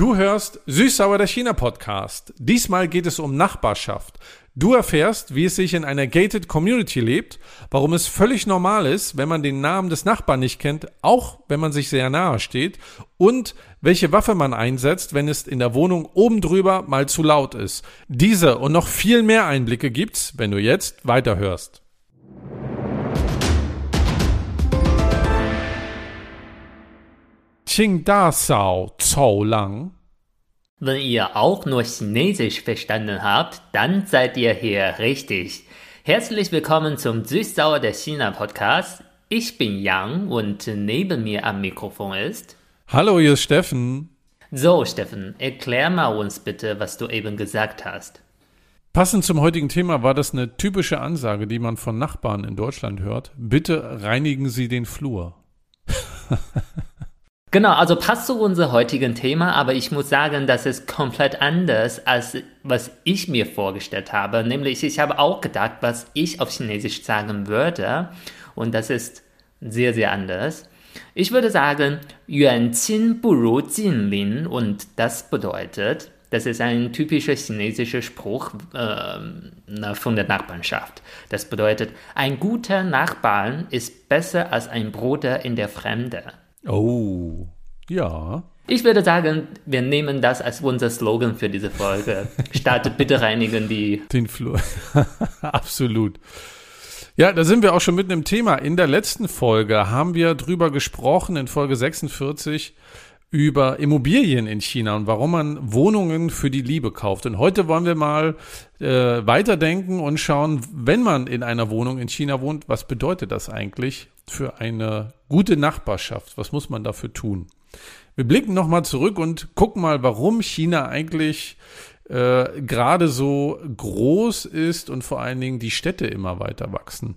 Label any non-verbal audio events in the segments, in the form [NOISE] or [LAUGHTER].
Du hörst Süßsauer der China Podcast. Diesmal geht es um Nachbarschaft. Du erfährst, wie es sich in einer gated Community lebt, warum es völlig normal ist, wenn man den Namen des Nachbarn nicht kennt, auch wenn man sich sehr nahe steht, und welche Waffe man einsetzt, wenn es in der Wohnung oben drüber mal zu laut ist. Diese und noch viel mehr Einblicke gibt's, wenn du jetzt weiterhörst. Wenn ihr auch nur Chinesisch verstanden habt, dann seid ihr hier richtig. Herzlich willkommen zum Süßsauer der China Podcast. Ich bin Yang und neben mir am Mikrofon ist. Hallo, hier ist Steffen. So, Steffen, erklär mal uns bitte, was du eben gesagt hast. Passend zum heutigen Thema war das eine typische Ansage, die man von Nachbarn in Deutschland hört. Bitte reinigen Sie den Flur. [LAUGHS] Genau, also passt zu unserem heutigen Thema, aber ich muss sagen, das ist komplett anders als was ich mir vorgestellt habe. Nämlich, ich habe auch gedacht, was ich auf Chinesisch sagen würde. Und das ist sehr, sehr anders. Ich würde sagen, Yuan Buru Jin Und das bedeutet, das ist ein typischer chinesischer Spruch äh, von der Nachbarschaft. Das bedeutet, ein guter Nachbarn ist besser als ein Bruder in der Fremde. Oh, ja. Ich würde sagen, wir nehmen das als unser Slogan für diese Folge. Startet bitte reinigen die. Den Flur. [LAUGHS] Absolut. Ja, da sind wir auch schon mitten im Thema. In der letzten Folge haben wir drüber gesprochen, in Folge 46, über Immobilien in China und warum man Wohnungen für die Liebe kauft. Und heute wollen wir mal äh, weiterdenken und schauen, wenn man in einer Wohnung in China wohnt, was bedeutet das eigentlich für eine gute Nachbarschaft? Was muss man dafür tun? Wir blicken nochmal zurück und gucken mal, warum China eigentlich äh, gerade so groß ist und vor allen Dingen die Städte immer weiter wachsen.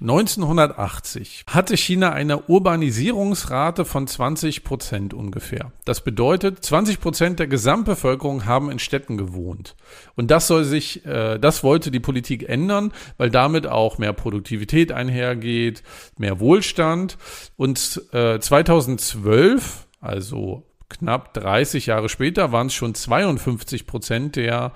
1980 hatte China eine Urbanisierungsrate von 20 Prozent ungefähr. Das bedeutet, 20 Prozent der Gesamtbevölkerung haben in Städten gewohnt. Und das soll sich, äh, das wollte die Politik ändern, weil damit auch mehr Produktivität einhergeht, mehr Wohlstand. Und äh, 2012, also knapp 30 Jahre später, waren es schon 52 Prozent der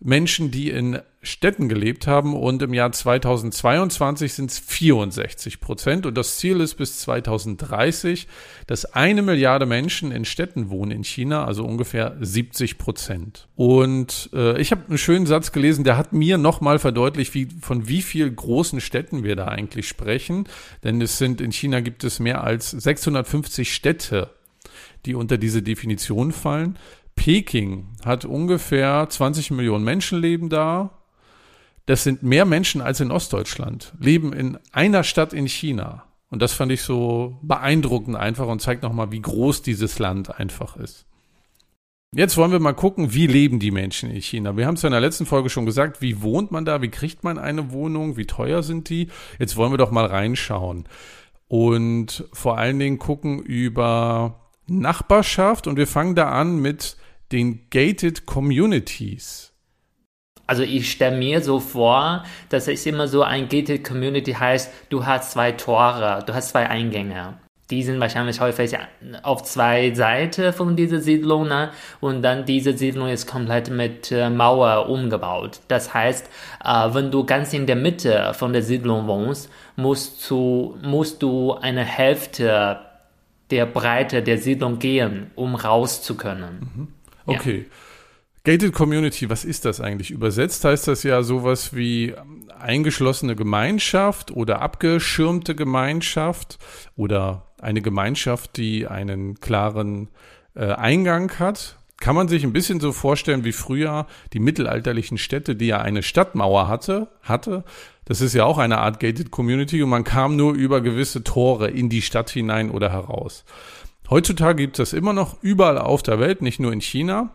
Menschen, die in Städten gelebt haben und im Jahr 2022 sind es 64 Prozent und das Ziel ist bis 2030, dass eine Milliarde Menschen in Städten wohnen in China, also ungefähr 70 Prozent. Und äh, ich habe einen schönen Satz gelesen, der hat mir nochmal verdeutlicht, wie, von wie viel großen Städten wir da eigentlich sprechen, denn es sind in China gibt es mehr als 650 Städte, die unter diese Definition fallen. Peking hat ungefähr 20 Millionen Menschen leben da. Das sind mehr Menschen als in Ostdeutschland, leben in einer Stadt in China. Und das fand ich so beeindruckend einfach und zeigt nochmal, wie groß dieses Land einfach ist. Jetzt wollen wir mal gucken, wie leben die Menschen in China. Wir haben es ja in der letzten Folge schon gesagt, wie wohnt man da, wie kriegt man eine Wohnung, wie teuer sind die. Jetzt wollen wir doch mal reinschauen und vor allen Dingen gucken über Nachbarschaft und wir fangen da an mit den Gated Communities. Also ich stelle mir so vor, dass es immer so ein Gated Community heißt, du hast zwei Tore, du hast zwei Eingänge. Die sind wahrscheinlich häufig auf zwei Seiten von dieser Siedlung ne? und dann diese Siedlung ist komplett mit äh, Mauer umgebaut. Das heißt, äh, wenn du ganz in der Mitte von der Siedlung wohnst, musst du, musst du eine Hälfte der Breite der Siedlung gehen, um raus zu können. Mhm. Okay. Ja. Gated Community, was ist das eigentlich? Übersetzt heißt das ja sowas wie eingeschlossene Gemeinschaft oder abgeschirmte Gemeinschaft oder eine Gemeinschaft, die einen klaren äh, Eingang hat. Kann man sich ein bisschen so vorstellen wie früher die mittelalterlichen Städte, die ja eine Stadtmauer hatte, hatte. Das ist ja auch eine Art Gated Community und man kam nur über gewisse Tore in die Stadt hinein oder heraus. Heutzutage gibt es das immer noch überall auf der Welt, nicht nur in China.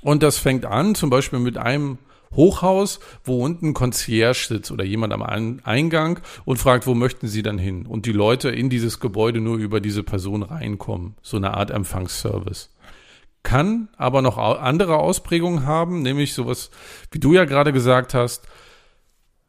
Und das fängt an zum Beispiel mit einem Hochhaus, wo unten ein Concierge sitzt oder jemand am Eingang und fragt, wo möchten Sie dann hin? Und die Leute in dieses Gebäude nur über diese Person reinkommen. So eine Art Empfangsservice. Kann aber noch andere Ausprägungen haben, nämlich sowas, wie du ja gerade gesagt hast,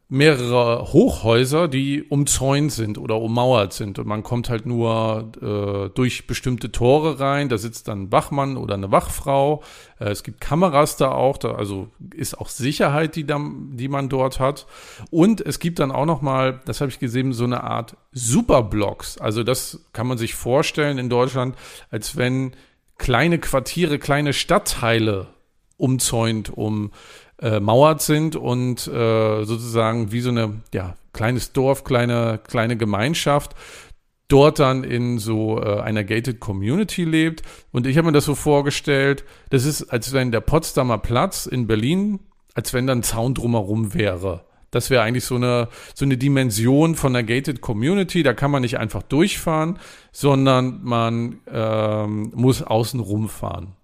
mehrere Hochhäuser, die umzäunt sind oder ummauert sind. Und man kommt halt nur äh, durch bestimmte Tore rein. Da sitzt dann ein Wachmann oder eine Wachfrau. Äh, es gibt Kameras da auch. Da, also ist auch Sicherheit, die, da, die man dort hat. Und es gibt dann auch noch mal, das habe ich gesehen, so eine Art Superblocks. Also das kann man sich vorstellen in Deutschland, als wenn kleine Quartiere, kleine Stadtteile umzäunt, um äh, mauert sind und äh, sozusagen wie so eine ja kleines Dorf, kleine kleine Gemeinschaft dort dann in so äh, einer gated Community lebt. Und ich habe mir das so vorgestellt, das ist, als wenn der Potsdamer Platz in Berlin, als wenn dann ein Zaun drumherum wäre. Das wäre eigentlich so eine, so eine Dimension von einer gated Community. Da kann man nicht einfach durchfahren, sondern man ähm, muss außen rumfahren.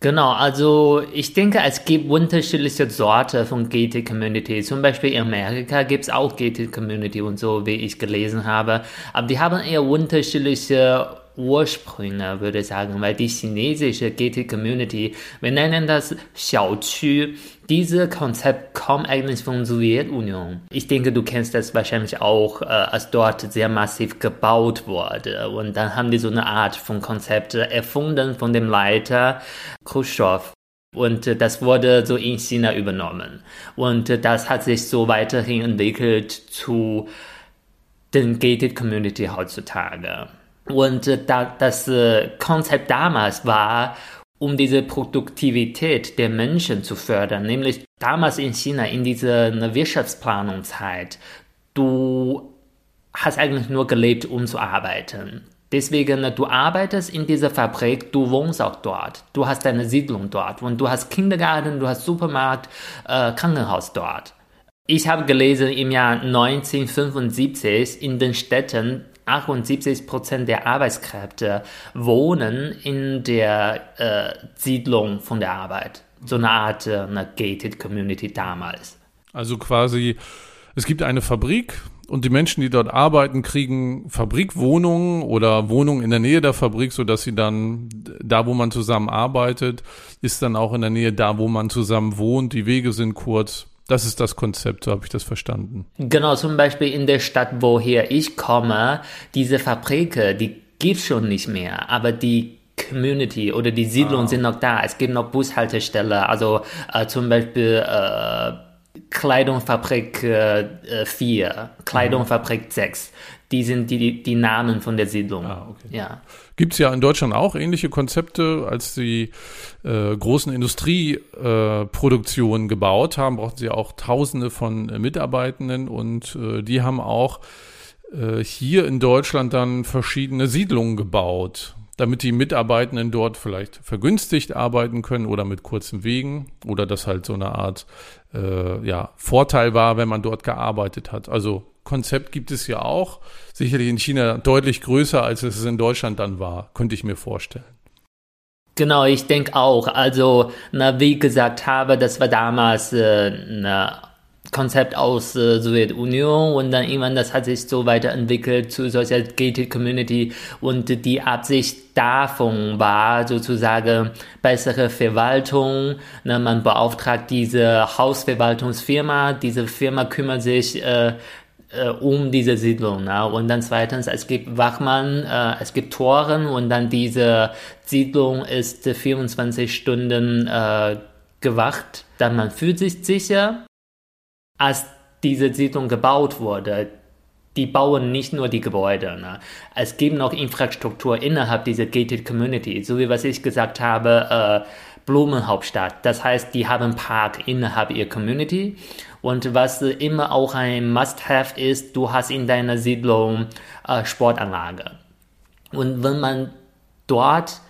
Genau, also ich denke, es gibt unterschiedliche Sorten von Gated Community. Zum Beispiel in Amerika gibt es auch Gated Community und so, wie ich gelesen habe. Aber die haben eher unterschiedliche Ursprünge, würde ich sagen, weil die chinesische Gated Community, wir nennen das Xiaoqu, dieses Konzept kommt eigentlich von der Sowjetunion. Ich denke, du kennst das wahrscheinlich auch, äh, als dort sehr massiv gebaut wurde. Und dann haben die so eine Art von Konzept erfunden von dem Leiter Khrushchev. Und äh, das wurde so in China übernommen. Und äh, das hat sich so weiterhin entwickelt zu den Gated Community heutzutage. Und äh, da, das äh, Konzept damals war, um diese Produktivität der Menschen zu fördern, nämlich damals in China in dieser Wirtschaftsplanungszeit, du hast eigentlich nur gelebt, um zu arbeiten. Deswegen, du arbeitest in dieser Fabrik, du wohnst auch dort, du hast deine Siedlung dort und du hast Kindergarten, du hast Supermarkt, äh, Krankenhaus dort. Ich habe gelesen, im Jahr 1975 in den Städten 78 Prozent der Arbeitskräfte wohnen in der äh, Siedlung von der Arbeit. So eine Art äh, eine gated Community damals. Also quasi, es gibt eine Fabrik und die Menschen, die dort arbeiten, kriegen Fabrikwohnungen oder Wohnungen in der Nähe der Fabrik, sodass sie dann da, wo man zusammen arbeitet, ist dann auch in der Nähe da, wo man zusammen wohnt. Die Wege sind kurz. Das ist das Konzept, so habe ich das verstanden. Genau, zum Beispiel in der Stadt, woher ich komme, diese Fabrike, die gibt schon nicht mehr, aber die Community oder die Siedlungen ah. sind noch da. Es gibt noch Bushaltestelle, also äh, zum Beispiel äh, Kleidungsfabrik äh, 4, Kleidungsfabrik mhm. 6 die sind die, die Namen von der Siedlung. Ah, okay. ja. Gibt es ja in Deutschland auch ähnliche Konzepte, als die äh, großen Industrieproduktionen äh, gebaut haben, brauchten sie auch Tausende von äh, Mitarbeitenden und äh, die haben auch äh, hier in Deutschland dann verschiedene Siedlungen gebaut, damit die Mitarbeitenden dort vielleicht vergünstigt arbeiten können oder mit kurzen Wegen oder das halt so eine Art äh, ja, Vorteil war, wenn man dort gearbeitet hat. Also Konzept gibt es ja auch. Sicherlich in China deutlich größer, als es in Deutschland dann war, könnte ich mir vorstellen. Genau, ich denke auch. Also, na, wie gesagt habe, das war damals äh, ein Konzept aus äh, Sowjetunion und dann irgendwann das hat sich so weiterentwickelt zu solcher gated Community und die Absicht davon war sozusagen bessere Verwaltung. Na, man beauftragt diese Hausverwaltungsfirma, diese Firma kümmert sich äh, äh, um diese Siedlung. Ne? Und dann zweitens, es gibt Wachmann, äh, es gibt Toren und dann diese Siedlung ist 24 Stunden äh, gewacht. Dann man fühlt sich sicher, als diese Siedlung gebaut wurde. Die bauen nicht nur die Gebäude. Ne? Es gibt noch Infrastruktur innerhalb dieser gated Community, so wie was ich gesagt habe. Äh, Blumenhauptstadt. Das heißt, die haben Park innerhalb ihrer Community. Und was immer auch ein Must-Have ist, du hast in deiner Siedlung äh, Sportanlage. Und wenn man dort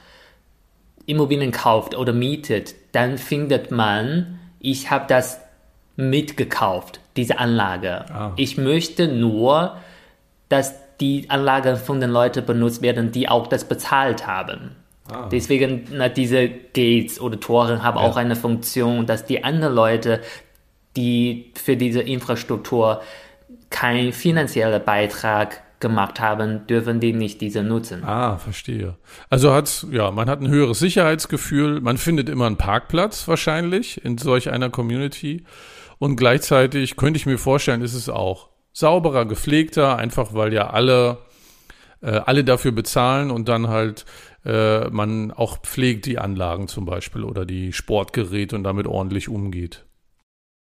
Immobilien kauft oder mietet, dann findet man, ich habe das mitgekauft, diese Anlage. Ah. Ich möchte nur, dass die Anlage von den Leuten benutzt werden, die auch das bezahlt haben. Ah. Deswegen, na, diese Gates oder Tore haben ja. auch eine Funktion, dass die anderen Leute, die für diese Infrastruktur keinen finanziellen Beitrag gemacht haben, dürfen die nicht diese nutzen. Ah, verstehe. Also hat ja, man hat ein höheres Sicherheitsgefühl, man findet immer einen Parkplatz wahrscheinlich in solch einer Community Und gleichzeitig könnte ich mir vorstellen, ist es auch sauberer, gepflegter, einfach weil ja alle, äh, alle dafür bezahlen und dann halt äh, man auch pflegt die Anlagen zum Beispiel oder die Sportgeräte und damit ordentlich umgeht.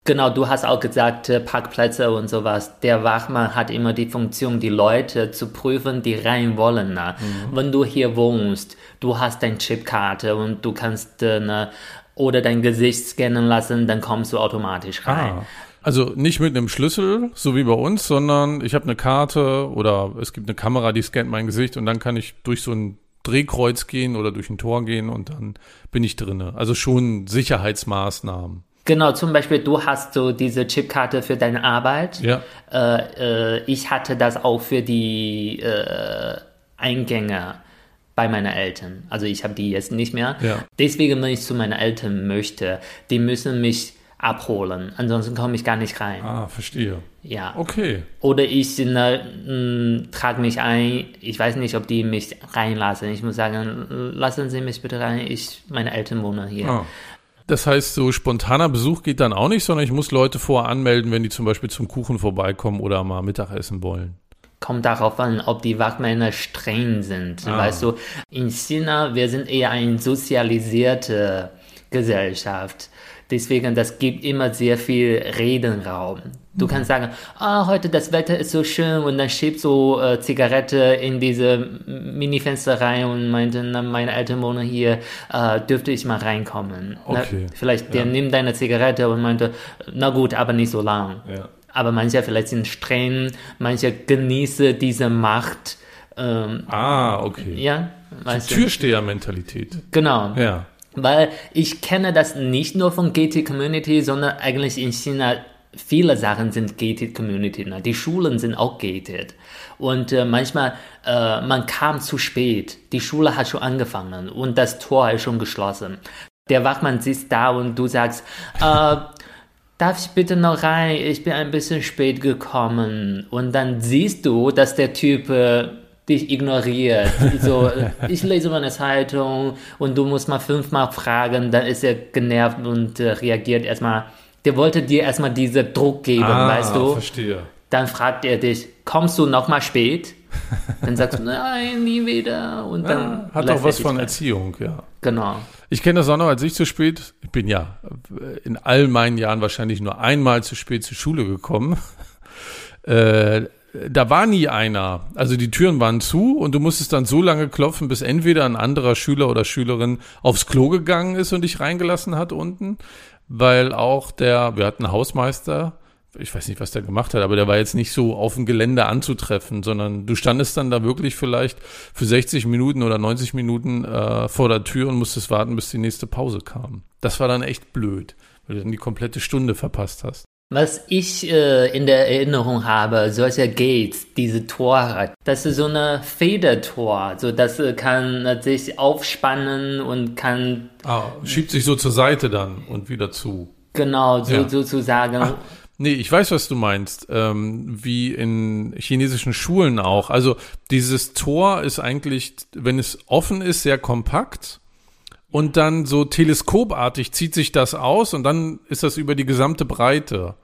Genau, du hast auch gesagt, äh, Parkplätze und sowas. Der Wachmann hat immer die Funktion, die Leute zu prüfen, die rein wollen. Ne? Mhm. Wenn du hier wohnst, du hast deine Chipkarte und du kannst äh, ne, oder dein Gesicht scannen lassen, dann kommst du automatisch rein. Ah. Also nicht mit einem Schlüssel, so wie bei uns, sondern ich habe eine Karte oder es gibt eine Kamera, die scannt mein Gesicht und dann kann ich durch so ein Drehkreuz gehen oder durch ein Tor gehen und dann bin ich drinne. Also schon Sicherheitsmaßnahmen. Genau, zum Beispiel, du hast so diese Chipkarte für deine Arbeit. Ja. Äh, äh, ich hatte das auch für die äh, Eingänge bei meinen Eltern. Also ich habe die jetzt nicht mehr. Ja. Deswegen, wenn ich zu meinen Eltern möchte, die müssen mich abholen. Ansonsten komme ich gar nicht rein. Ah, verstehe. Ja. Okay. Oder ich ne, trage mich ein. Ich weiß nicht, ob die mich reinlassen. Ich muss sagen, lassen Sie mich bitte rein. Ich, meine Eltern wohnen hier. Ah. Das heißt, so spontaner Besuch geht dann auch nicht, sondern ich muss Leute vorher anmelden, wenn die zum Beispiel zum Kuchen vorbeikommen oder mal Mittagessen wollen. Kommt darauf an, ob die Wachmänner streng sind. Ah. Weißt du, in China, wir sind eher eine sozialisierte Gesellschaft. Deswegen, das gibt immer sehr viel Redenraum. Du mhm. kannst sagen, ah, heute das Wetter ist so schön und dann schiebt so äh, Zigarette in diese Mini-Fenster rein und meinte, na, meine Eltern wohnen hier, äh, dürfte ich mal reinkommen. Okay. Na, vielleicht der ja. nimmt deine Zigarette und meinte, na gut, aber nicht so lang. Ja. Aber manche vielleicht sind streng, manche genießen diese Macht. Ähm, ah, okay. Ja. Türsteher-Mentalität. Genau. Ja. Weil ich kenne das nicht nur von Gated Community, sondern eigentlich in China viele Sachen sind gated Community. Ne? Die Schulen sind auch gated. Und äh, manchmal, äh, man kam zu spät. Die Schule hat schon angefangen und das Tor ist schon geschlossen. Der Wachmann sitzt da und du sagst, äh, darf ich bitte noch rein? Ich bin ein bisschen spät gekommen. Und dann siehst du, dass der Typ äh, dich ignoriert. So, [LAUGHS] ich lese meine Zeitung und du musst mal fünfmal fragen, dann ist er genervt und äh, reagiert erstmal. Der wollte dir erstmal diesen Druck geben, ah, weißt du? verstehe. Dann fragt er dich, kommst du nochmal spät? Dann sagst du, nein, nie wieder. Und dann ja, hat doch was von Erziehung, ja. Genau. Ich kenne das auch noch, als ich zu spät, ich bin ja in all meinen Jahren wahrscheinlich nur einmal zu spät zur Schule gekommen. [LAUGHS] Äh, da war nie einer. Also die Türen waren zu und du musstest dann so lange klopfen, bis entweder ein anderer Schüler oder Schülerin aufs Klo gegangen ist und dich reingelassen hat unten, weil auch der, wir hatten einen Hausmeister, ich weiß nicht, was der gemacht hat, aber der war jetzt nicht so auf dem Gelände anzutreffen, sondern du standest dann da wirklich vielleicht für 60 Minuten oder 90 Minuten äh, vor der Tür und musstest warten, bis die nächste Pause kam. Das war dann echt blöd, weil du dann die komplette Stunde verpasst hast. Was ich äh, in der Erinnerung habe, solche Gates, diese Tore, das ist so eine Federtor, so das äh, kann sich aufspannen und kann. Ah, schiebt sich so zur Seite dann und wieder zu. Genau, so, ja. sozusagen. Ach, nee, ich weiß, was du meinst. Ähm, wie in chinesischen Schulen auch. Also dieses Tor ist eigentlich, wenn es offen ist, sehr kompakt und dann so teleskopartig zieht sich das aus und dann ist das über die gesamte Breite.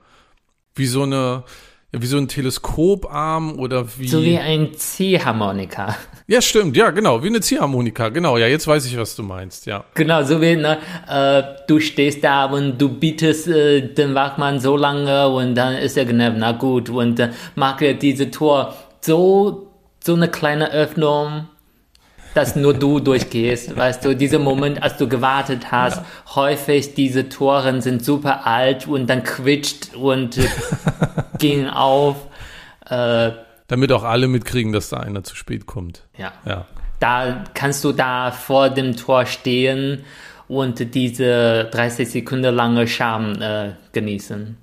Wie so eine, wie so ein Teleskoparm oder wie. So wie ein Ziehharmonika. Ja, stimmt, ja, genau, wie eine Ziehharmonika, genau, ja, jetzt weiß ich, was du meinst, ja. Genau, so wie, ne, äh, du stehst da und du bietest äh, den Wachmann so lange und dann ist er genervt, na gut, und äh, macht er diese Tor so, so eine kleine Öffnung dass nur du durchgehst. Weißt du, dieser Moment, als du gewartet hast, ja. häufig diese Toren sind super alt und dann quitscht und [LAUGHS] gehen auf. Äh, Damit auch alle mitkriegen, dass da einer zu spät kommt. Ja. ja. Da kannst du da vor dem Tor stehen und diese 30 Sekunden lange Scham äh, genießen.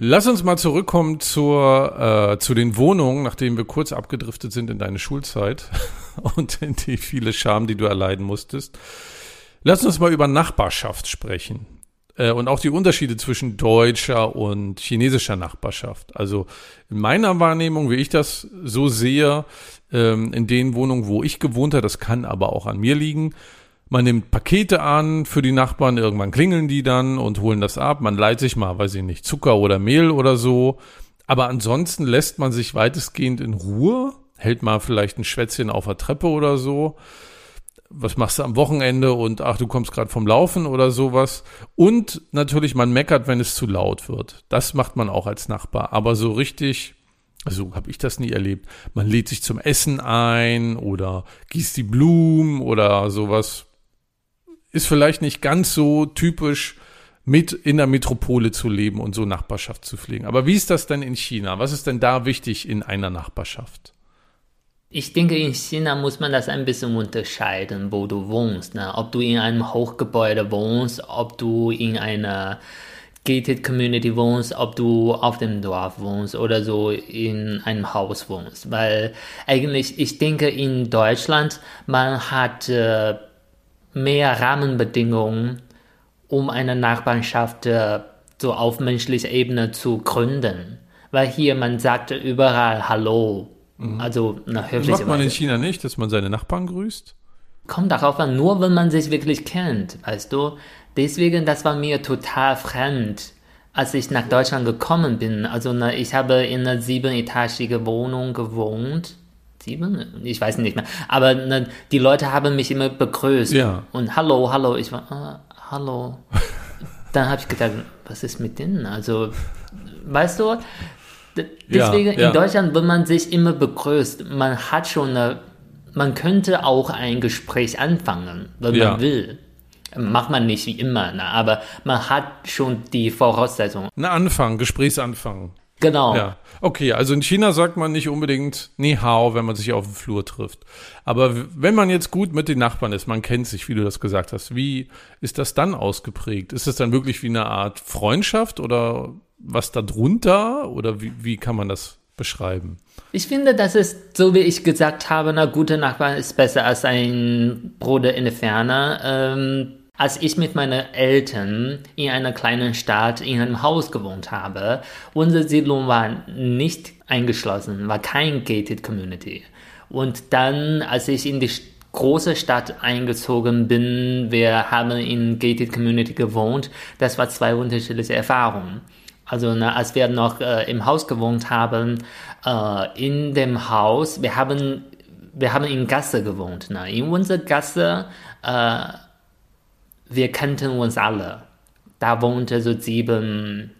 Lass uns mal zurückkommen zur, äh, zu den Wohnungen, nachdem wir kurz abgedriftet sind in deine Schulzeit [LAUGHS] [LAUGHS] und die viele Scham, die du erleiden musstest. Lass uns mal über Nachbarschaft sprechen äh, und auch die Unterschiede zwischen deutscher und chinesischer Nachbarschaft. Also in meiner Wahrnehmung, wie ich das so sehe, ähm, in den Wohnungen, wo ich gewohnt habe, das kann aber auch an mir liegen, Man nimmt Pakete an für die Nachbarn, irgendwann klingeln die dann und holen das ab. Man leiht sich mal, weiß ich nicht, Zucker oder Mehl oder so. Aber ansonsten lässt man sich weitestgehend in Ruhe, hält mal vielleicht ein Schwätzchen auf der Treppe oder so. Was machst du am Wochenende und ach, du kommst gerade vom Laufen oder sowas. Und natürlich, man meckert, wenn es zu laut wird. Das macht man auch als Nachbar. Aber so richtig also habe ich das nie erlebt. Man lädt sich zum Essen ein oder gießt die Blumen oder sowas ist vielleicht nicht ganz so typisch, mit in der Metropole zu leben und so Nachbarschaft zu pflegen. Aber wie ist das denn in China? Was ist denn da wichtig in einer Nachbarschaft? Ich denke, in China muss man das ein bisschen unterscheiden, wo du wohnst. Ne? Ob du in einem Hochgebäude wohnst, ob du in einer gated Community wohnst, ob du auf dem Dorf wohnst oder so in einem Haus wohnst. Weil eigentlich, ich denke, in Deutschland, man hat äh, mehr Rahmenbedingungen, um eine Nachbarschaft äh, so auf menschlicher Ebene zu gründen. Weil hier man sagt überall Hallo. Mhm. Also eine höfliche Das macht man in China nicht, dass man seine Nachbarn grüßt? Kommt darauf an, nur wenn man sich wirklich kennt, weißt du. Deswegen, das war mir total fremd, als ich nach Deutschland gekommen bin. Also ne, ich habe in einer siebenetagige Wohnung gewohnt sieben? Ich weiß nicht mehr. Aber ne, die Leute haben mich immer begrüßt. Ja. Und hallo, hallo. Ich war, ah, hallo. [LAUGHS] Dann habe ich gedacht, was ist mit denen? Also, weißt du, deswegen ja, ja. in Deutschland, wenn man sich immer begrüßt, man hat schon eine, man könnte auch ein Gespräch anfangen, wenn ja. man will. Macht man nicht wie immer, ne? aber man hat schon die Voraussetzungen. Ein Anfang, Gesprächsanfang. Genau. Ja. Okay, also in China sagt man nicht unbedingt Ni Hao, wenn man sich auf dem Flur trifft. Aber wenn man jetzt gut mit den Nachbarn ist, man kennt sich, wie du das gesagt hast, wie ist das dann ausgeprägt? Ist es dann wirklich wie eine Art Freundschaft oder was da drunter? Oder wie, wie kann man das beschreiben? Ich finde, das ist, so wie ich gesagt habe, ein guter Nachbar ist besser als ein Bruder in der Ferne. Ähm, als ich mit meinen Eltern in einer kleinen Stadt in einem Haus gewohnt habe, unsere Siedlung war nicht eingeschlossen, war kein gated Community. Und dann, als ich in die große Stadt eingezogen bin, wir haben in gated Community gewohnt, das war zwei unterschiedliche Erfahrungen. Also ne, als wir noch äh, im Haus gewohnt haben, äh, in dem Haus, wir haben wir haben in Gasse gewohnt. Ne? In unserer Gasse äh, wir kannten uns alle. Da wohnte so sieben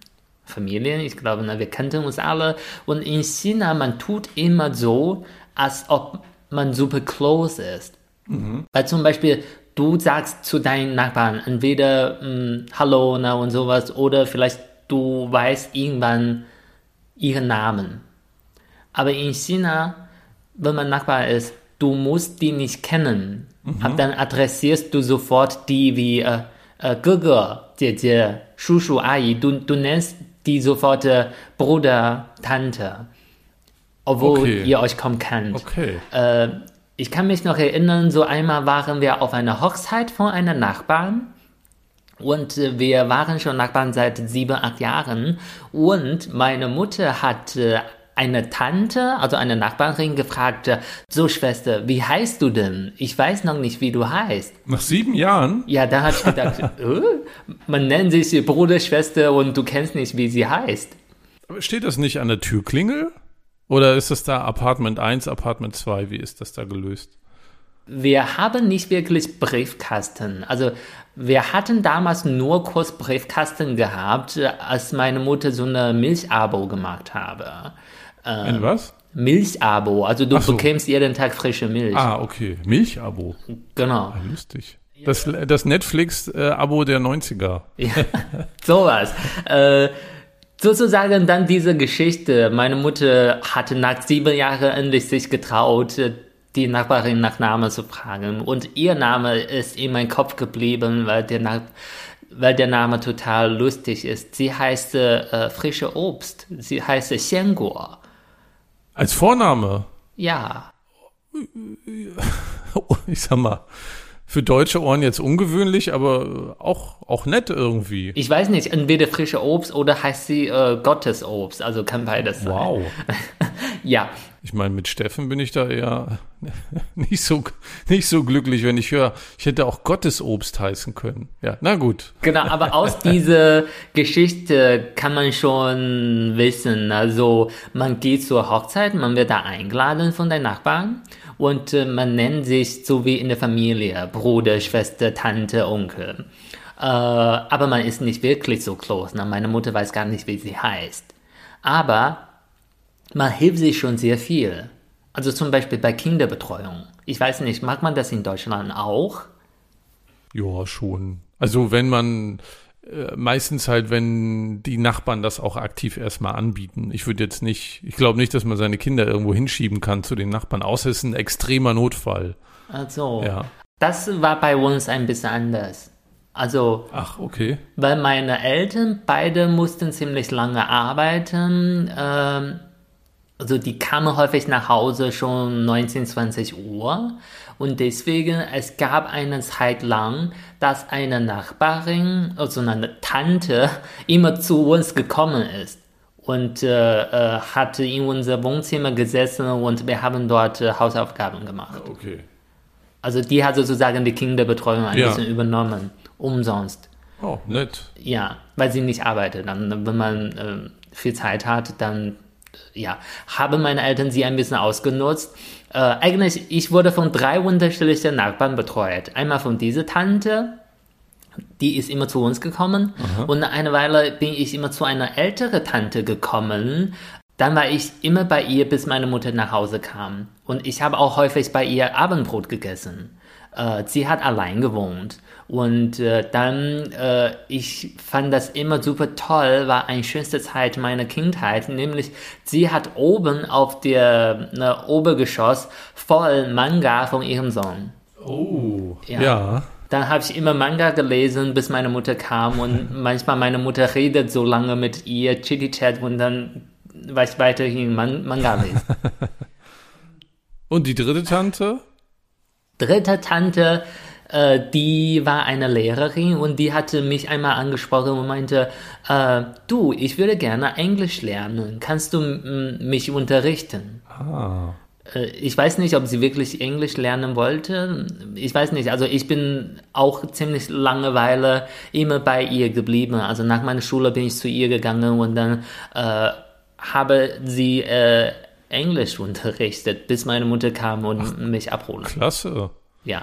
Familien, ich glaube, na, wir kannten uns alle. Und in China, man tut immer so, als ob man super close ist. Mhm. Weil zum Beispiel, du sagst zu deinen Nachbarn entweder hm, Hallo und sowas oder vielleicht du weißt irgendwann ihren Namen. Aber in China, wenn man Nachbar ist, du musst die nicht kennen. Mhm. Aber dann adressierst du sofort die wie äh, äh, Gege, Jie, Shushu, Ai. Du, du nennst die sofort äh, Bruder, Tante. Obwohl okay. ihr euch kaum kennt. Okay. Äh, ich kann mich noch erinnern, so einmal waren wir auf einer Hochzeit von einer Nachbarn. Und äh, wir waren schon Nachbarn seit sieben, acht Jahren. Und meine Mutter hat Äh, eine Tante, also eine Nachbarin, gefragt, so Schwester, wie heißt du denn? Ich weiß noch nicht, wie du heißt. Nach sieben Jahren? Ja, da hat sie gedacht, [LAUGHS] äh, man nennt sich Bruder, Schwester und du kennst nicht, wie sie heißt. Aber steht das nicht an der Türklingel? Oder ist das da Apartment 1, Apartment 2? Wie ist das da gelöst? Wir haben nicht wirklich Briefkasten. Also wir hatten damals nur kurz Briefkasten gehabt, als meine Mutter so eine Milchabo gemacht habe. Ein ähm, was? Milchabo. Also du so. bekämst jeden Tag frische Milch. Ah, okay. Milchabo. Genau. Ah, lustig. Das, das Netflix-Abo der 90er. Ja, [LAUGHS] sowas. äh, sozusagen dann diese Geschichte. Meine Mutter hatte nach sieben Jahren endlich sich getraut, die Nachbarin nach Namen zu fragen. Und ihr Name ist in meinem Kopf geblieben, weil der, Na weil der Name total lustig ist. Sie heißt äh, frische Obst. Sie heißt Xianguo. Als Vorname? Ja. [LAUGHS] Ich sag mal, für deutsche Ohren jetzt ungewöhnlich, aber auch, auch nett irgendwie. Ich weiß nicht, entweder frische Obst oder heißt sie äh, Gottesobst, also kann beides sein. Wow. [LAUGHS] ja. Ich meine, mit Steffen bin ich da eher [LAUGHS] nicht so, nicht so glücklich, wenn ich höre, ich hätte auch Gottesobst heißen können. Ja, na gut. Genau, aber aus [LAUGHS] dieser Geschichte kann man schon wissen, also man geht zur Hochzeit, man wird da eingeladen von den Nachbarn und äh, man nennt sich so wie in der Familie, Bruder, Schwester, Tante, Onkel. Äh, aber man ist nicht wirklich so close. Ne? Meine Mutter weiß gar nicht, wie sie heißt. Aber man hilft sich schon sehr viel. Also zum Beispiel bei Kinderbetreuung. Ich weiß nicht, mag man das in Deutschland auch? Ja, schon. Also wenn man äh, meistens halt, wenn die Nachbarn das auch aktiv erstmal anbieten. Ich würde jetzt nicht, ich glaube nicht, dass man seine Kinder irgendwo hinschieben kann zu den Nachbarn, außer es ist ein extremer Notfall. Also, Ja. das war bei uns ein bisschen anders. Also, Ach, okay. weil meine Eltern beide mussten ziemlich lange arbeiten. Ähm, also die kamen häufig nach Hause schon 19, 20 Uhr. Und deswegen, es gab eine Zeit lang, dass eine Nachbarin, also eine Tante, [LAUGHS] immer zu uns gekommen ist. Und äh, äh, hatte in unser Wohnzimmer gesessen und wir haben dort äh, Hausaufgaben gemacht. Okay. Also die hat sozusagen die Kinderbetreuung ein Ja. bisschen übernommen. Umsonst. Oh, nett. Ja, weil sie nicht arbeitet. Dann, wenn man äh, viel Zeit hat, dann ja, haben meine Eltern sie ein bisschen ausgenutzt. Äh, eigentlich, ich wurde von drei unterschiedlichen Nachbarn betreut. Einmal von dieser Tante, die ist immer zu uns gekommen. Und nach einer Weile bin ich immer zu einer älteren Tante gekommen. Dann war ich immer bei ihr, bis meine Mutter nach Hause kam. Und ich habe auch häufig bei ihr Abendbrot gegessen. Äh, sie hat allein gewohnt. Und äh, dann, äh, ich fand das immer super toll, war eine schönste Zeit meiner Kindheit, nämlich sie hat oben auf der ne, Obergeschoss voll Manga von ihrem Sohn. Oh. Ja. ja. Dann habe ich immer Manga gelesen, bis meine Mutter kam und [LAUGHS] manchmal meine Mutter redet so lange mit ihr, Chitty-Chat und dann war ich weiterhin Man Manga lesen. [LAUGHS] Und die dritte Tante? Dritte Tante, äh, die war eine Lehrerin und die hatte mich einmal angesprochen und meinte, äh, du, ich würde gerne Englisch lernen, kannst du mich unterrichten? Ah. Äh, Ich weiß nicht, ob sie wirklich Englisch lernen wollte. Ich weiß nicht. Also ich bin auch ziemlich Langeweile immer bei ihr geblieben. Also nach meiner Schule bin ich zu ihr gegangen und dann äh, habe sie Englisch [LAUGHS] unterrichtet, bis meine Mutter kam und mich abholen. Klasse. Ja.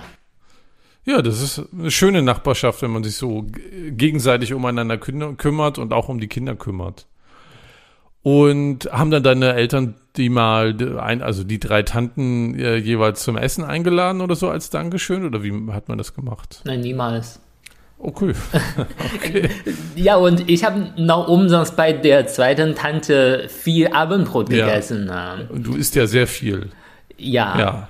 Ja, das ist eine schöne Nachbarschaft, wenn man sich so gegenseitig umeinander kü- kümmert und auch um die Kinder kümmert. Und haben dann deine Eltern die mal, ein, also die drei Tanten äh, jeweils zum Essen eingeladen oder so als Dankeschön? Oder wie hat man das gemacht? Nein, niemals. [LAUGHS] Okay. Ja, und ich habe noch umsonst bei der zweiten Tante viel Abendbrot Ja. gegessen. ähm. Und du isst ja sehr viel. Ja. Ja.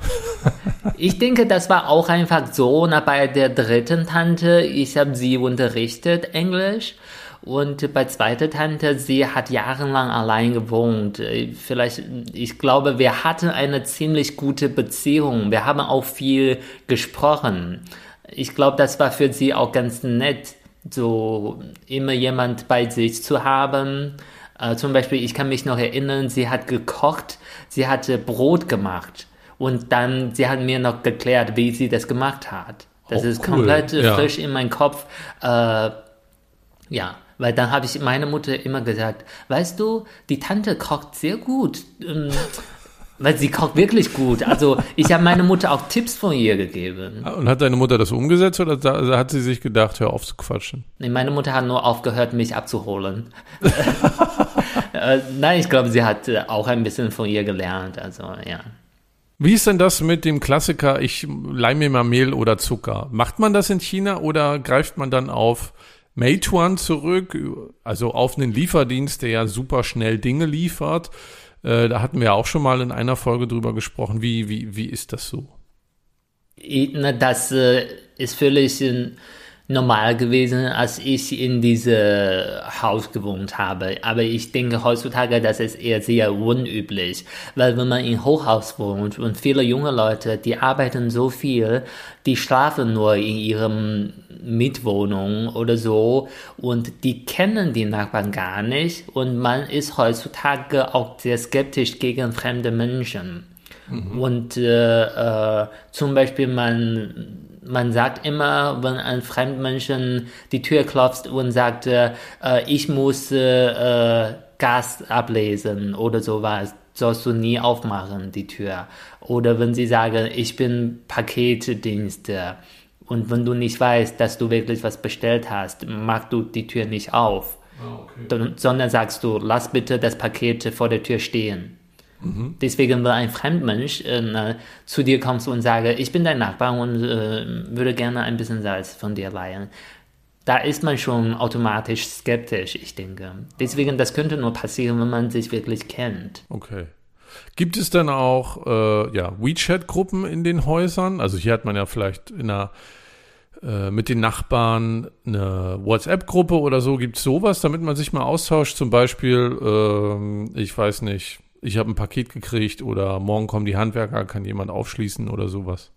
Ich denke, das war auch einfach so. Na, bei der dritten Tante, ich habe sie unterrichtet, Englisch. Und bei zweiter Tante, sie hat jahrelang allein gewohnt. Vielleicht, ich glaube, wir hatten eine ziemlich gute Beziehung. Wir haben auch viel gesprochen. Ich glaube, das war für sie auch ganz nett, so immer jemand bei sich zu haben. Äh, zum Beispiel, ich kann mich noch erinnern, sie hat gekocht, sie hatte Brot gemacht und dann, sie hat mir noch geklärt, wie sie das gemacht hat. Das Oh, ist cool. komplett Ja. frisch in meinem Kopf. Äh, ja, weil dann habe ich meine Mutter immer gesagt, weißt du, die Tante kocht sehr gut. Ähm, [LAUGHS] weil sie kocht wirklich gut. Also ich habe meiner Mutter auch Tipps von ihr gegeben. Und hat deine Mutter das umgesetzt oder hat sie sich gedacht, hör auf zu quatschen? Nee, meine Mutter hat nur aufgehört, mich abzuholen. [LAUGHS] äh, nein, ich glaube, sie hat äh, auch ein bisschen von ihr gelernt. Also ja. Wie ist denn das mit dem Klassiker, ich leih mir mal Mehl oder Zucker? Macht man das in China oder greift man dann auf Meituan zurück, also auf einen Lieferdienst, der ja super schnell Dinge liefert? Äh, da hatten wir auch schon mal in einer Folge drüber gesprochen. Wie, wie, wie ist das so? Das äh, ist völlig äh, normal gewesen, als ich in diesem Haus gewohnt habe. Aber ich denke heutzutage, das ist eher sehr unüblich, weil wenn man in Hochhaus wohnt und viele junge Leute, die arbeiten so viel, die schlafen nur in ihrem Mitwohnung oder so und die kennen die Nachbarn gar nicht und man ist heutzutage auch sehr skeptisch gegen fremde Menschen. Mhm. Und äh, äh, zum Beispiel man man sagt immer, wenn ein Fremdmenschen die Tür klopft und sagt, äh, ich muss äh, Gas ablesen oder sowas, sollst du nie aufmachen, die Tür. Oder wenn sie sagen, ich bin Paketdienste und wenn du nicht weißt, dass du wirklich was bestellt hast, machst du die Tür nicht auf. Ah, okay. Sondern sagst du, lass bitte das Paket vor der Tür stehen. Mhm. Deswegen, wenn ein Fremdmensch äh, zu dir kommt und sagt, ich bin dein Nachbar und äh, würde gerne ein bisschen Salz von dir leihen, da ist man schon automatisch skeptisch, ich denke. Deswegen, das könnte nur passieren, wenn man sich wirklich kennt. Okay. Gibt es dann auch äh, ja, WeChat-Gruppen in den Häusern? Also hier hat man ja vielleicht in einer äh, mit den Nachbarn eine WhatsApp-Gruppe oder so. Gibt es sowas, damit man sich mal austauscht? Zum Beispiel, äh, ich weiß nicht, ich habe ein Paket gekriegt oder morgen kommen die Handwerker, kann jemand aufschließen oder sowas?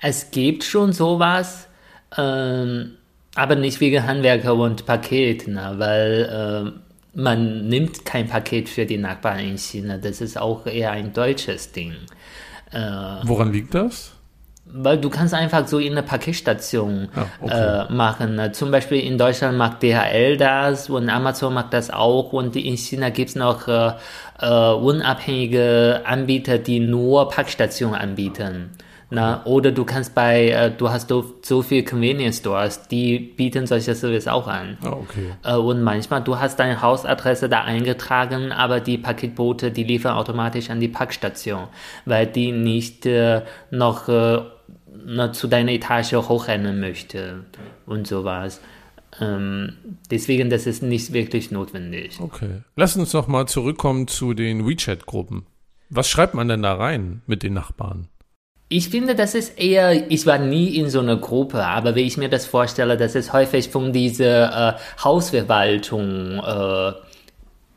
Es gibt schon sowas, ähm, aber nicht wegen Handwerker und Paket, ne? weil äh, man nimmt kein Paket für die Nachbarn in China. Das ist auch eher ein deutsches Ding. Äh, Woran liegt das? Weil du kannst einfach so in eine Paketstation ah, okay. äh, machen. Ne? Zum Beispiel in Deutschland mag DHL das und Amazon mag das auch und in China gibt es noch äh, äh, unabhängige Anbieter, die nur Packstationen anbieten. Na, oder du kannst bei, äh, du hast so, so viele Convenience Stores, die bieten solche Service auch an. Ah, okay. Äh, und manchmal, du hast deine Hausadresse da eingetragen, aber die Paketboote, die liefern automatisch an die Packstation, weil die nicht äh, noch äh, na, zu deiner Etage hochrennen möchte und sowas. Ähm, deswegen, das ist nicht wirklich notwendig. Okay. Lass uns noch mal zurückkommen zu den WeChat-Gruppen. Was schreibt man denn da rein mit den Nachbarn? Ich finde, das ist eher, ich war nie in so einer Gruppe, aber wie ich mir das vorstelle, das ist häufig von dieser äh, Hausverwaltung äh,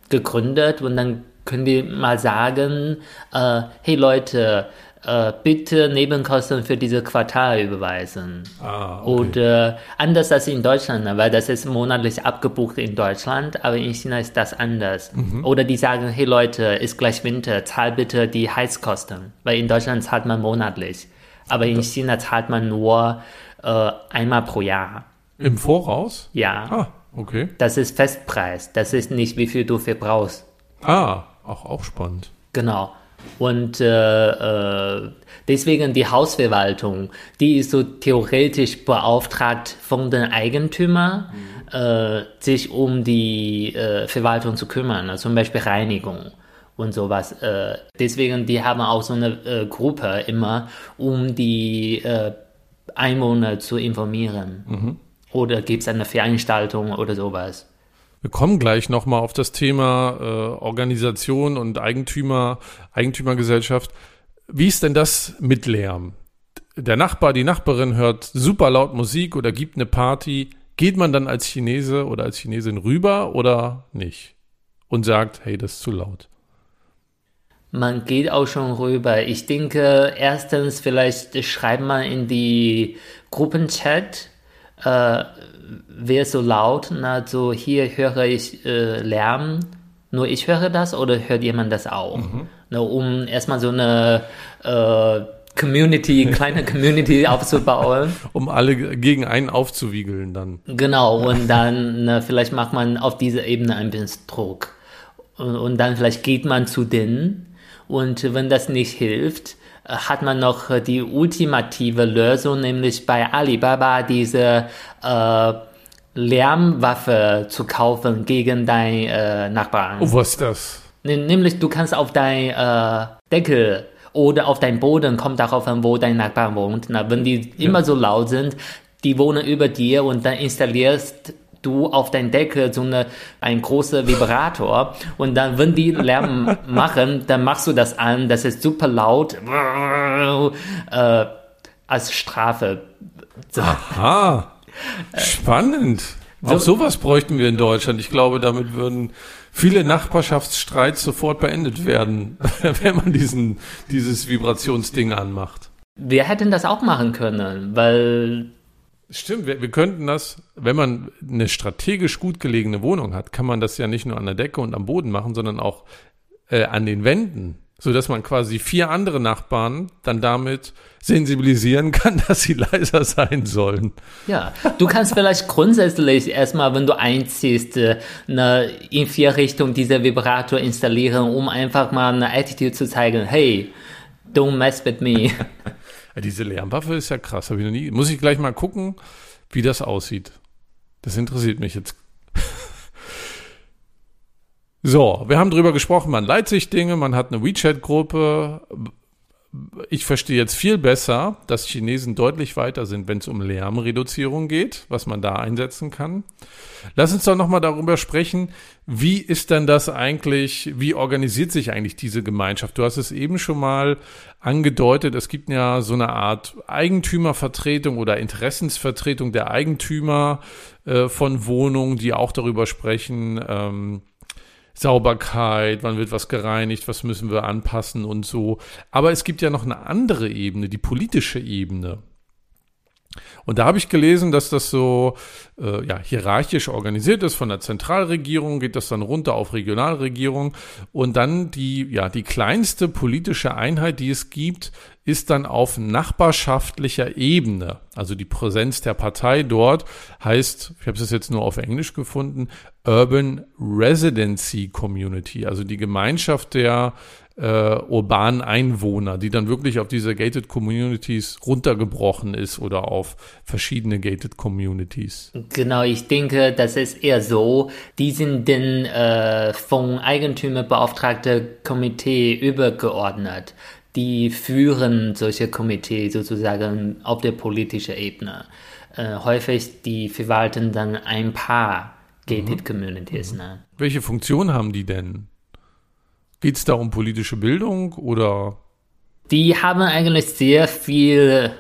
gegründet und dann können die mal sagen, äh, hey Leute, äh, bitte Nebenkosten für dieses Quartal überweisen. Ah, okay. Oder anders als in Deutschland, weil das ist monatlich abgebucht in Deutschland, aber in China ist das anders. Mhm. Oder die sagen, hey Leute, ist gleich Winter, zahl bitte die Heizkosten, weil in Deutschland zahlt man monatlich, aber in China zahlt man nur äh, einmal pro Jahr. Im Voraus? Ja. Ah, okay. Das ist Festpreis, das ist nicht, wie viel du verbrauchst. Ah, auch, auch spannend. Genau. Und äh, äh, deswegen die Hausverwaltung, die ist so theoretisch beauftragt von den Eigentümern, mhm. äh, sich um die äh, Verwaltung zu kümmern, also zum Beispiel Reinigung und sowas. Äh, deswegen, die haben auch so eine äh, Gruppe immer, um die äh, Einwohner zu informieren. Mhm. Oder gibt es eine Veranstaltung oder sowas. Wir kommen gleich nochmal auf das Thema äh, Organisation und Eigentümer, Eigentümergesellschaft. Wie ist denn das mit Lärm? Der Nachbar, die Nachbarin hört super laut Musik oder gibt eine Party. Geht man dann als Chinese oder als Chinesin rüber oder nicht? Und sagt, hey, das ist zu laut. Man geht auch schon rüber. Ich denke, erstens, vielleicht schreibt man in die Gruppenchat, äh, wer so laut, na, so hier höre ich äh, Lärm, nur ich höre das oder hört jemand das auch? Mhm. Na, um erstmal so eine äh, Community, [LAUGHS] kleine Community aufzubauen. Um alle gegen einen aufzuwiegeln dann. Genau, und dann na, vielleicht macht man auf dieser Ebene ein bisschen Druck. Und, und dann vielleicht geht man zu denen und wenn das nicht hilft, hat man noch äh, die ultimative Lösung, nämlich bei Alibaba diese äh, Lärmwaffe zu kaufen gegen deinen äh, Nachbarn. Oh, was ist das? Nämlich du kannst auf dein äh, Deckel oder auf deinen Boden, kommt darauf an, wo dein Nachbar wohnt. Na, wenn die ja. immer so laut sind, die wohnen über dir und dann installierst du auf dein Deckel so eine, ein großer Vibrator und dann, wenn die Lärm [LAUGHS] machen, dann machst du das an, das ist super laut, äh, als Strafe. So. Aha, spannend. Auch sowas bräuchten wir in Deutschland. Ich glaube, damit würden viele Nachbarschaftsstreits sofort beendet werden, [LAUGHS] wenn man diesen, dieses Vibrationsding anmacht. Wir hätten das auch machen können, weil Stimmt, wir, wir könnten das, wenn man eine strategisch gut gelegene Wohnung hat, kann man das ja nicht nur an der Decke und am Boden machen, sondern auch äh, an den Wänden, so dass man quasi vier andere Nachbarn dann damit sensibilisieren kann, [LAUGHS] dass sie leiser sein sollen. Ja, du kannst vielleicht grundsätzlich erstmal, wenn du einziehst, äh, eine, in vier Richtungen dieser Vibrator installieren, um einfach mal eine Attitude zu zeigen, hey, don't mess with me. [LAUGHS] Ja, diese Lärmwaffe ist ja krass. Hab ich noch nie. Muss ich gleich mal gucken, wie das aussieht. Das interessiert mich jetzt. [LAUGHS] so, wir haben drüber gesprochen, man leiht sich Dinge, man hat eine WeChat-Gruppe. Ich verstehe jetzt viel besser, dass Chinesen deutlich weiter sind, wenn es um Lärmreduzierung geht, was man da einsetzen kann. Lass uns doch nochmal darüber sprechen, wie ist denn das eigentlich, wie organisiert sich eigentlich diese Gemeinschaft? Du hast es eben schon mal angedeutet, es gibt ja so eine Art Eigentümervertretung oder Interessensvertretung der Eigentümer äh, von Wohnungen, die auch darüber sprechen, ähm, Sauberkeit, wann wird was gereinigt, was müssen wir anpassen und so. Aber es gibt ja noch eine andere Ebene, die politische Ebene. Und da habe ich gelesen, dass das so äh, ja, hierarchisch organisiert ist. Von der Zentralregierung geht das dann runter auf Regionalregierung. Und dann die, ja, die kleinste politische Einheit, die es gibt, ist dann auf nachbarschaftlicher Ebene. Also die Präsenz der Partei dort heißt, ich habe es jetzt nur auf Englisch gefunden, Urban Residency Community, also die Gemeinschaft der äh, urbanen Einwohner, die dann wirklich auf diese Gated Communities runtergebrochen ist oder auf verschiedene Gated Communities. Genau, ich denke, das ist eher so, die sind den äh, vom Eigentümerbeauftragte Komitee übergeordnet. Die führen solche Komitee sozusagen auf der politischen Ebene. Äh, häufig die verwalten dann ein paar Gated mhm. Communities. Mhm. Ne? Welche Funktion haben die denn? Geht es da um politische Bildung oder? Die haben eigentlich sehr viel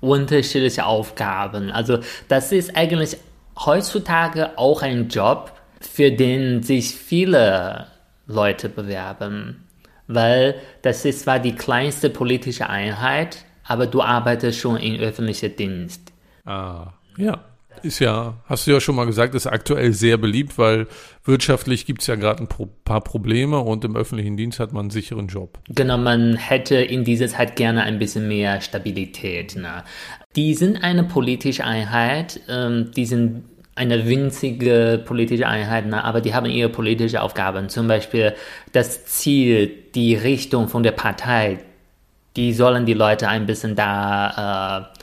unterschiedliche Aufgaben. Also das ist eigentlich heutzutage auch ein Job, für den sich viele Leute bewerben, weil das ist zwar die kleinste politische Einheit, aber du arbeitest schon in öffentlichem Dienst. Ah, ja. Ist ja, hast du ja schon mal gesagt, ist aktuell sehr beliebt, weil wirtschaftlich gibt es ja gerade ein paar Probleme und im öffentlichen Dienst hat man einen sicheren Job. Genau, man hätte in dieser Zeit gerne ein bisschen mehr Stabilität. Ne? Die sind eine politische Einheit, ähm, die sind eine winzige politische Einheit, ne? aber die haben ihre politische Aufgaben. Zum Beispiel das Ziel, die Richtung von der Partei, die sollen die Leute ein bisschen da äh,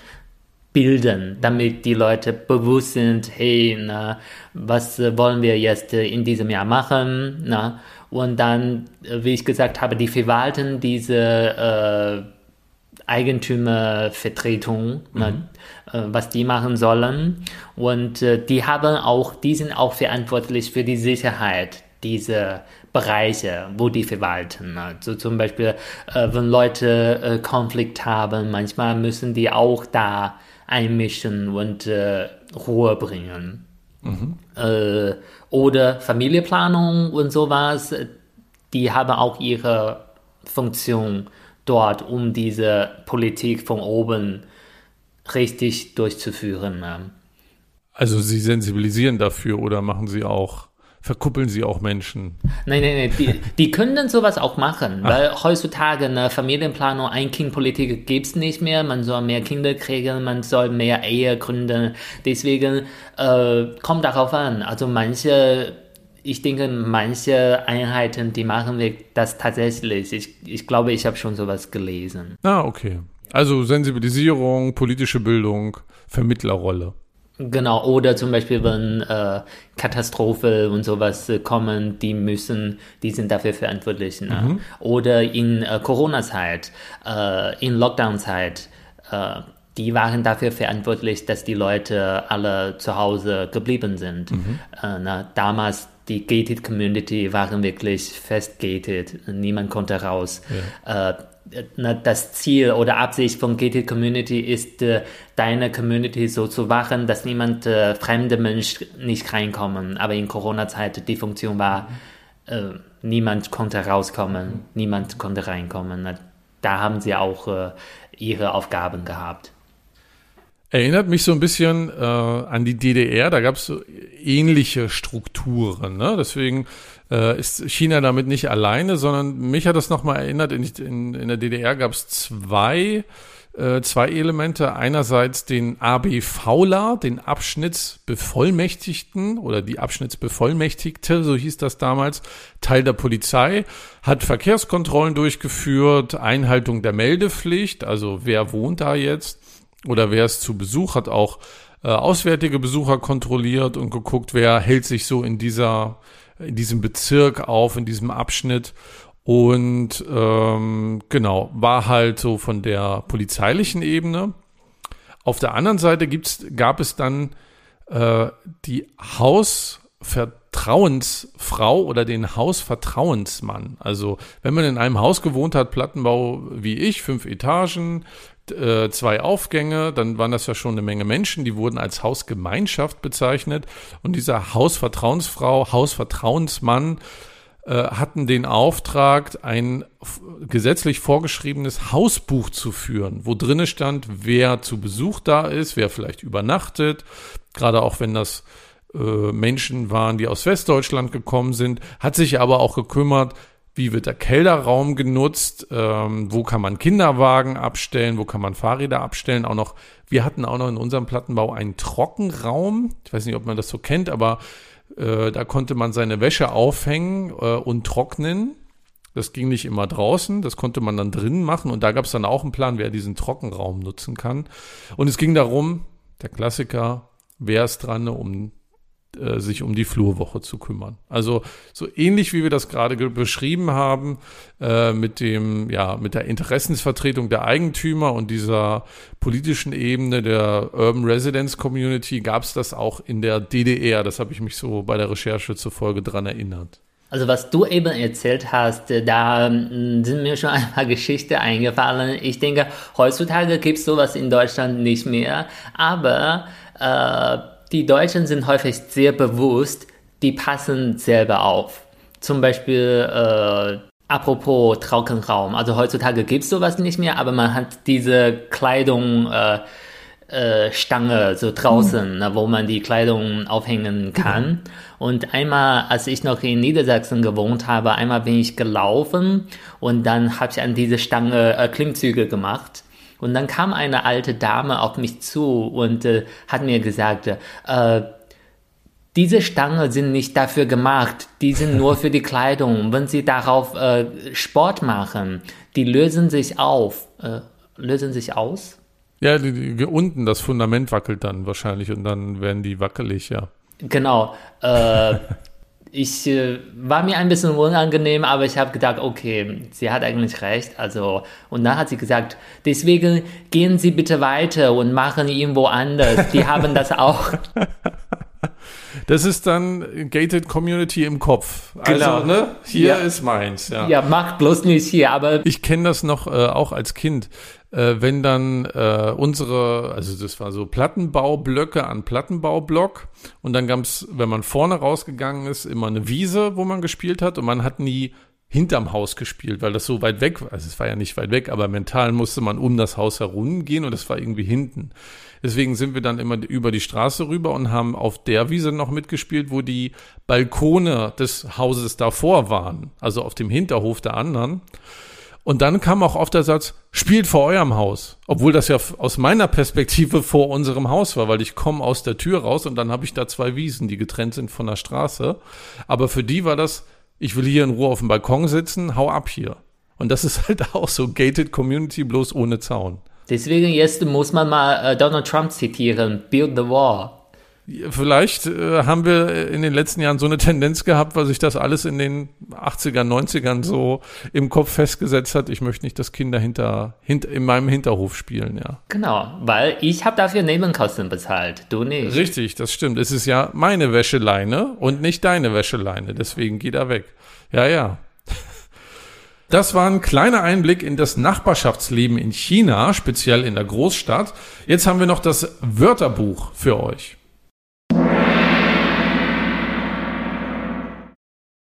bilden, damit die Leute bewusst sind, hey, na, was wollen wir jetzt in diesem Jahr machen? Na? Und dann, wie ich gesagt habe, die verwalten diese äh, Eigentümervertretung, mhm. na, äh, was die machen sollen. Und äh, die haben auch, die sind auch verantwortlich für die Sicherheit dieser Bereiche, wo die verwalten. Also zum Beispiel, äh, wenn Leute äh, Konflikt haben, manchmal müssen die auch da einmischen und äh, Ruhe bringen. Mhm. Äh, oder Familienplanung und sowas, die haben auch ihre Funktion dort, um diese Politik von oben richtig durchzuführen. Also Sie sensibilisieren dafür oder machen Sie auch verkuppeln sie auch Menschen. Nein, nein, nein, die, die können sowas auch machen, Ach. weil heutzutage eine Familienplanung, Ein-Kind-Politik gibt es nicht mehr, man soll mehr Kinder kriegen, man soll mehr Ehe gründen, deswegen äh, kommt darauf an, also manche ich denke, manche Einheiten, die machen wir das tatsächlich. Ich, ich glaube, ich habe schon sowas gelesen. Ah, okay. Also Sensibilisierung, politische Bildung, Vermittlerrolle. Genau, oder zum Beispiel, wenn äh, Katastrophe und sowas äh, kommen, die müssen, die sind dafür verantwortlich. Ne? Mhm. Oder in äh, Corona-Zeit, äh, in Lockdown-Zeit, äh, die waren dafür verantwortlich, dass die Leute alle zu Hause geblieben sind. Mhm. Äh, na, damals die gated Community waren wirklich fest gated, niemand konnte raus. Ja. Das Ziel oder Absicht von Gated Community ist, äh, deine Community so zu wachen, dass niemand, äh, fremde Mensch nicht reinkommen. Aber in Corona-Zeit die Funktion war, äh, niemand konnte rauskommen, niemand konnte reinkommen. Da haben sie auch äh, ihre Aufgaben gehabt. Erinnert mich so ein bisschen äh, an die DDR, da gab es so ähnliche Strukturen. Ne? Deswegen äh, ist China damit nicht alleine, sondern mich hat das nochmal erinnert, in, in, in der DDR gab es zwei, äh, zwei Elemente. Einerseits den ABVler, den Abschnittsbevollmächtigten oder die Abschnittsbevollmächtigte, so hieß das damals, Teil der Polizei, hat Verkehrskontrollen durchgeführt, Einhaltung der Meldepflicht, also wer wohnt da jetzt oder wer ist zu Besuch, hat auch äh, auswärtige Besucher kontrolliert und geguckt, wer hält sich so in dieser in diesem Bezirk auf, in diesem Abschnitt. Und ähm, genau, war halt so von der polizeilichen Ebene. Auf der anderen Seite gibt's, gab es dann äh, die Hausvertrauensfrau oder den Hausvertrauensmann. Also wenn man in einem Haus gewohnt hat, Plattenbau wie ich, fünf Etagen, äh, zwei Aufgänge, dann waren das ja schon eine Menge Menschen, die wurden als Hausgemeinschaft bezeichnet. Und dieser Hausvertrauensfrau, Hausvertrauensmann äh, hatten den Auftrag, ein gesetzlich vorgeschriebenes Hausbuch zu führen, wo drinne stand, wer zu Besuch da ist, wer vielleicht übernachtet, gerade auch wenn das äh, Menschen waren, die aus Westdeutschland gekommen sind, hat sich aber auch gekümmert, wie wird der Kelderraum genutzt, ähm, wo kann man Kinderwagen abstellen, wo kann man Fahrräder abstellen, auch noch, wir hatten auch noch in unserem Plattenbau einen Trockenraum, ich weiß nicht, ob man das so kennt, aber äh, da konnte man seine Wäsche aufhängen äh, und trocknen. Das ging nicht immer draußen, das konnte man dann drinnen machen. Und da gab es dann auch einen Plan, wer diesen Trockenraum nutzen kann. Und es ging darum, der Klassiker, wer ist dran, um äh, sich um die Flurwoche zu kümmern. Also so ähnlich wie wir das gerade beschrieben haben äh, mit dem ja mit der Interessensvertretung der Eigentümer und dieser politischen Ebene der Urban Residence Community gab es das auch in der DDR. Das habe ich mich so bei der Recherche zur Folge dran erinnert. Also was du eben erzählt hast, da hm, sind mir schon [LAUGHS] ein paar Geschichten eingefallen. Ich denke, heutzutage gibt es sowas in Deutschland nicht mehr, aber äh, die Deutschen sind häufig sehr bewusst, die passen selber auf. Zum Beispiel, äh, apropos Trockenraum. Also heutzutage gibt es sowas nicht mehr, aber man hat diese Kleidung, äh, äh, Stange so draußen, mhm. ne, wo man die Kleidung aufhängen kann. Mhm. Und einmal, als ich noch in Niedersachsen gewohnt habe, einmal bin ich gelaufen und dann habe ich an diese Stange äh, Klimmzüge gemacht. Und dann kam eine alte Dame auf mich zu und äh, hat mir gesagt, äh, diese Stangen sind nicht dafür gemacht, die sind nur für die Kleidung. Wenn Sie darauf äh, Sport machen, die lösen sich auf. Äh, lösen sich aus? Ja, die, die, unten das Fundament wackelt dann wahrscheinlich und dann werden die wackelig, ja. Genau. Äh, [LAUGHS] ich äh, war mir ein bisschen unangenehm, aber ich habe gedacht, okay, sie hat eigentlich recht. Also und dann hat sie gesagt, deswegen gehen Sie bitte weiter und machen irgendwo anders. Die [LAUGHS] haben das auch. Das ist dann Gated Community im Kopf. Also, genau. ne? Hier ja. ist meins. Ja. ja, mach bloß nicht hier, aber. Ich kenne das noch äh, auch als Kind äh, wenn dann äh, unsere, also das war so Plattenbaublöcke an Plattenbaublock und dann gab's, wenn man vorne rausgegangen ist, immer eine Wiese, wo man gespielt hat und man hat nie hinterm Haus gespielt, weil das so weit weg war. Also es war ja nicht weit weg, aber mental musste man um das Haus herum gehen und das war irgendwie hinten. Deswegen sind wir dann immer über die Straße rüber und haben auf der Wiese noch mitgespielt, wo die Balkone des Hauses davor waren, also auf dem Hinterhof der anderen. Und dann kam auch oft der Satz, spielt vor eurem Haus. Obwohl das ja aus meiner Perspektive vor unserem Haus war, weil ich komme aus der Tür raus und dann habe ich da zwei Wiesen, die getrennt sind von der Straße. Aber für die war das, ich will hier in Ruhe auf dem Balkon sitzen, hau ab hier. Und das ist halt [LAUGHS] auch so gated Community, bloß ohne Zaun. Deswegen jetzt muss man mal äh, Donald Trump zitieren, build the wall. Vielleicht äh, haben wir in den letzten Jahren so eine Tendenz gehabt, weil sich das alles in den 80ern, 90ern so im Kopf festgesetzt hat. Ich möchte nicht, dass Kinder hinter, hinter in meinem Hinterhof spielen, ja. Genau, weil ich habe dafür Nebenkosten bezahlt, du nicht. Richtig, das stimmt. Es ist ja meine Wäscheleine und nicht deine Wäscheleine, deswegen geh da weg. Ja, ja. [LAUGHS] Das war ein kleiner Einblick in das Nachbarschaftsleben in China, speziell in der Großstadt. Jetzt haben wir noch das Wörterbuch für euch.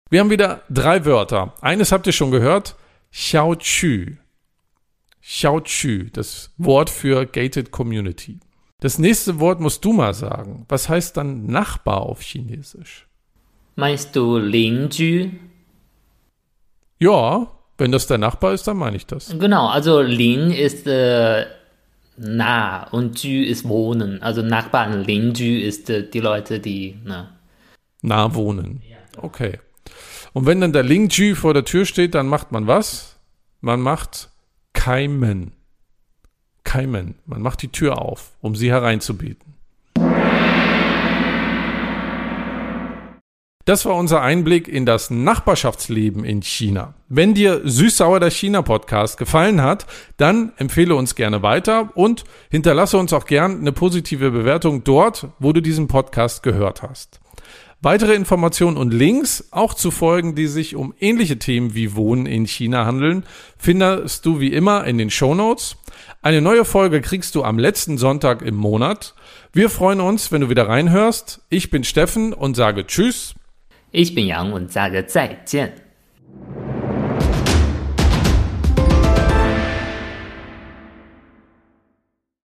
Wir haben wieder drei Wörter. Eines habt ihr schon gehört. Xiao Chu. Xiao Chu, das Wort für Gated Community. Das nächste Wort musst du mal sagen. Was heißt dann Nachbar auf Chinesisch? Meinst du 邻居? Ja, wenn das der Nachbar ist, dann meine ich das. Genau, also Lin ist äh, nah und Jü ist wohnen. Also Nachbarn, Linjü ist äh, die Leute, die na. Nah wohnen. Okay. Und wenn dann der Lingjü vor der Tür steht, dann macht man was? Man macht Keimen. Keimen. Man macht die Tür auf, um sie hereinzubieten. Das war unser Einblick in das Nachbarschaftsleben in China. Wenn dir Süß-Sauer der China-Podcast gefallen hat, dann empfehle uns gerne weiter und hinterlasse uns auch gern eine positive Bewertung dort, wo du diesen Podcast gehört hast. Weitere Informationen und Links, auch zu Folgen, die sich um ähnliche Themen wie Wohnen in China handeln, findest du wie immer in den Show Notes. Eine neue Folge kriegst du am letzten Sonntag im Monat. Wir freuen uns, wenn du wieder reinhörst. Ich bin Steffen und sage Tschüss. Ich bin Yang und sage 再见。